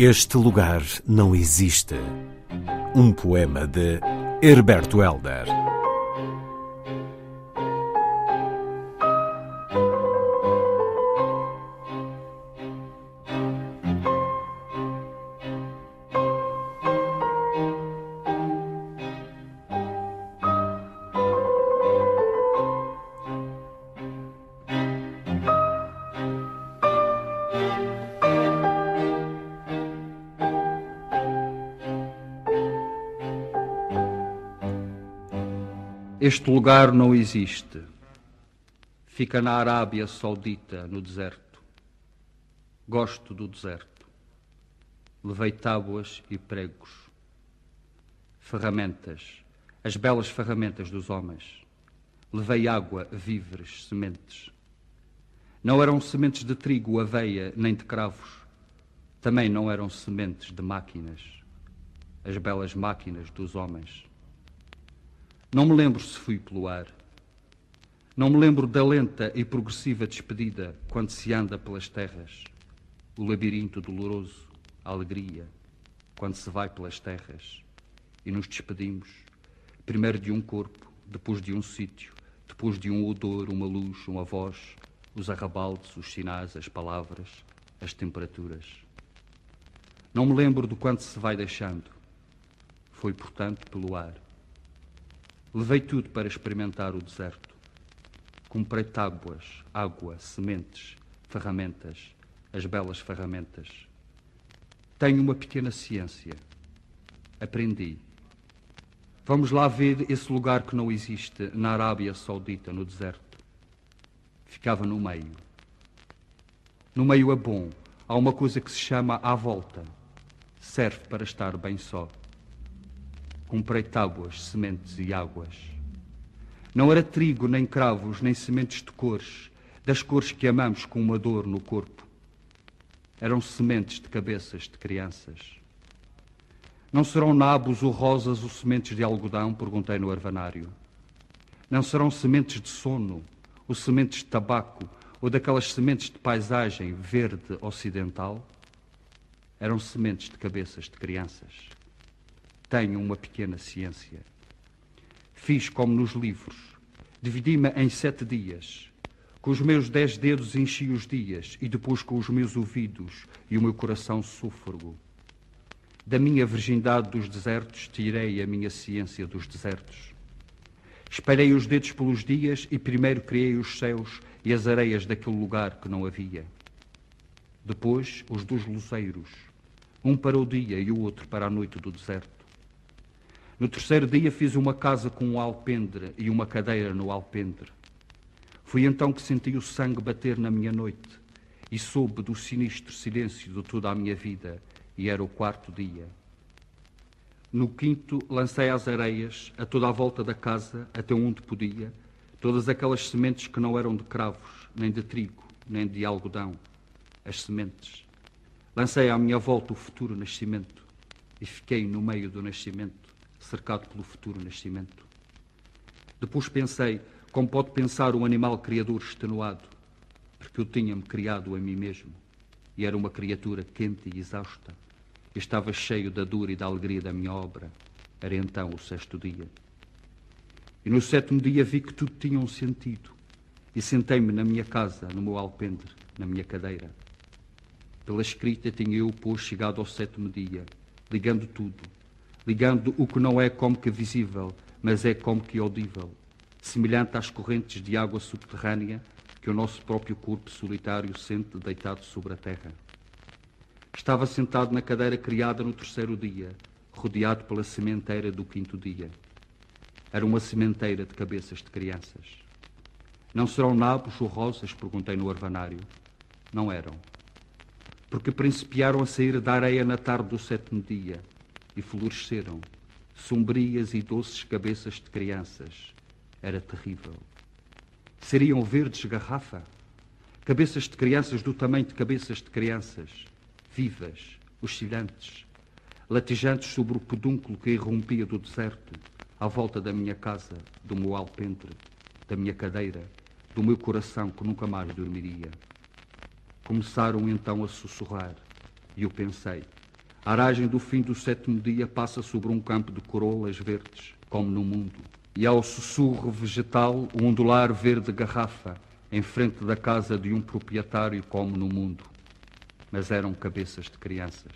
Este lugar não existe. Um poema de Herberto Helder. Este lugar não existe. Fica na Arábia Saudita, no deserto. Gosto do deserto. Levei tábuas e pregos. Ferramentas, as belas ferramentas dos homens. Levei água, víveres, sementes. Não eram sementes de trigo, aveia, nem de cravos. Também não eram sementes de máquinas, as belas máquinas dos homens. Não me lembro se fui pelo ar. Não me lembro da lenta e progressiva despedida quando se anda pelas terras. O labirinto doloroso, a alegria, quando se vai pelas terras e nos despedimos, primeiro de um corpo, depois de um sítio, depois de um odor, uma luz, uma voz, os arrabaldes, os sinais, as palavras, as temperaturas. Não me lembro do quanto se vai deixando. Foi, portanto, pelo ar. Levei tudo para experimentar o deserto. Comprei tábuas, água, sementes, ferramentas, as belas ferramentas. Tenho uma pequena ciência. Aprendi. Vamos lá ver esse lugar que não existe na Arábia Saudita, no deserto. Ficava no meio. No meio é bom. Há uma coisa que se chama à volta. Serve para estar bem só. Comprei tábuas, sementes e águas. Não era trigo, nem cravos, nem sementes de cores, das cores que amamos com uma dor no corpo. Eram sementes de cabeças de crianças. Não serão nabos ou rosas ou sementes de algodão? Perguntei no arvanário. Não serão sementes de sono ou sementes de tabaco ou daquelas sementes de paisagem verde ocidental? Eram sementes de cabeças de crianças tenho uma pequena ciência. Fiz como nos livros. Dividi-me em sete dias. Com os meus dez dedos enchi os dias e depois com os meus ouvidos e o meu coração súfrago. Da minha virgindade dos desertos tirei a minha ciência dos desertos. Esperei os dedos pelos dias e primeiro criei os céus e as areias daquele lugar que não havia. Depois os dos luzeiros, um para o dia e o outro para a noite do deserto. No terceiro dia fiz uma casa com um alpendre e uma cadeira no alpendre. Foi então que senti o sangue bater na minha noite e soube do sinistro silêncio de toda a minha vida, e era o quarto dia. No quinto lancei às areias, a toda a volta da casa, até onde podia, todas aquelas sementes que não eram de cravos, nem de trigo, nem de algodão, as sementes. Lancei à minha volta o futuro nascimento e fiquei no meio do nascimento cercado pelo futuro nascimento. Depois pensei como pode pensar um animal criador extenuado, porque eu tinha-me criado a mim mesmo e era uma criatura quente e exausta. Eu estava cheio da dor e da alegria da minha obra. Era então o sexto dia. E no sétimo dia vi que tudo tinha um sentido e sentei-me na minha casa, no meu alpendre, na minha cadeira. Pela escrita tinha eu, pois, chegado ao sétimo dia, ligando tudo, ligando o que não é como que visível, mas é como que audível, semelhante às correntes de água subterrânea que o nosso próprio corpo solitário sente deitado sobre a terra. Estava sentado na cadeira criada no terceiro dia, rodeado pela sementeira do quinto dia. Era uma sementeira de cabeças de crianças. Não serão nabos ou rosas? perguntei no orvanário. Não eram. Porque principiaram a sair da areia na tarde do sétimo dia e floresceram, sombrias e doces cabeças de crianças. Era terrível. Seriam verdes garrafa? Cabeças de crianças do tamanho de cabeças de crianças, vivas, oscilantes, latejantes sobre o pedúnculo que irrompia do deserto, à volta da minha casa, do meu alpendre, da minha cadeira, do meu coração que nunca mais dormiria. Começaram então a sussurrar, e eu pensei: a aragem do fim do sétimo dia passa sobre um campo de corolas verdes, como no mundo, e ao sussurro vegetal o ondular verde garrafa, em frente da casa de um proprietário, como no mundo. Mas eram cabeças de crianças.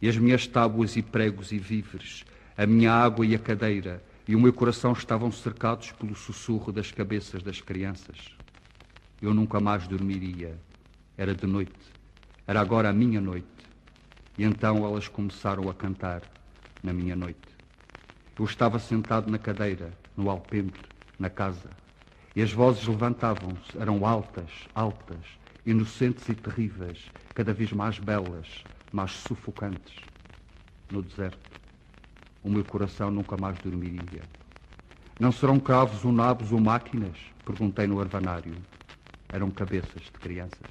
E as minhas tábuas e pregos e víveres, a minha água e a cadeira, e o meu coração estavam cercados pelo sussurro das cabeças das crianças. Eu nunca mais dormiria. Era de noite. Era agora a minha noite. E então elas começaram a cantar na minha noite. Eu estava sentado na cadeira, no alpendre, na casa, e as vozes levantavam-se, eram altas, altas, inocentes e terríveis, cada vez mais belas, mais sufocantes. No deserto, o meu coração nunca mais dormiria. Não serão cravos ou nabos ou máquinas? Perguntei no arvanário. Eram cabeças de crianças.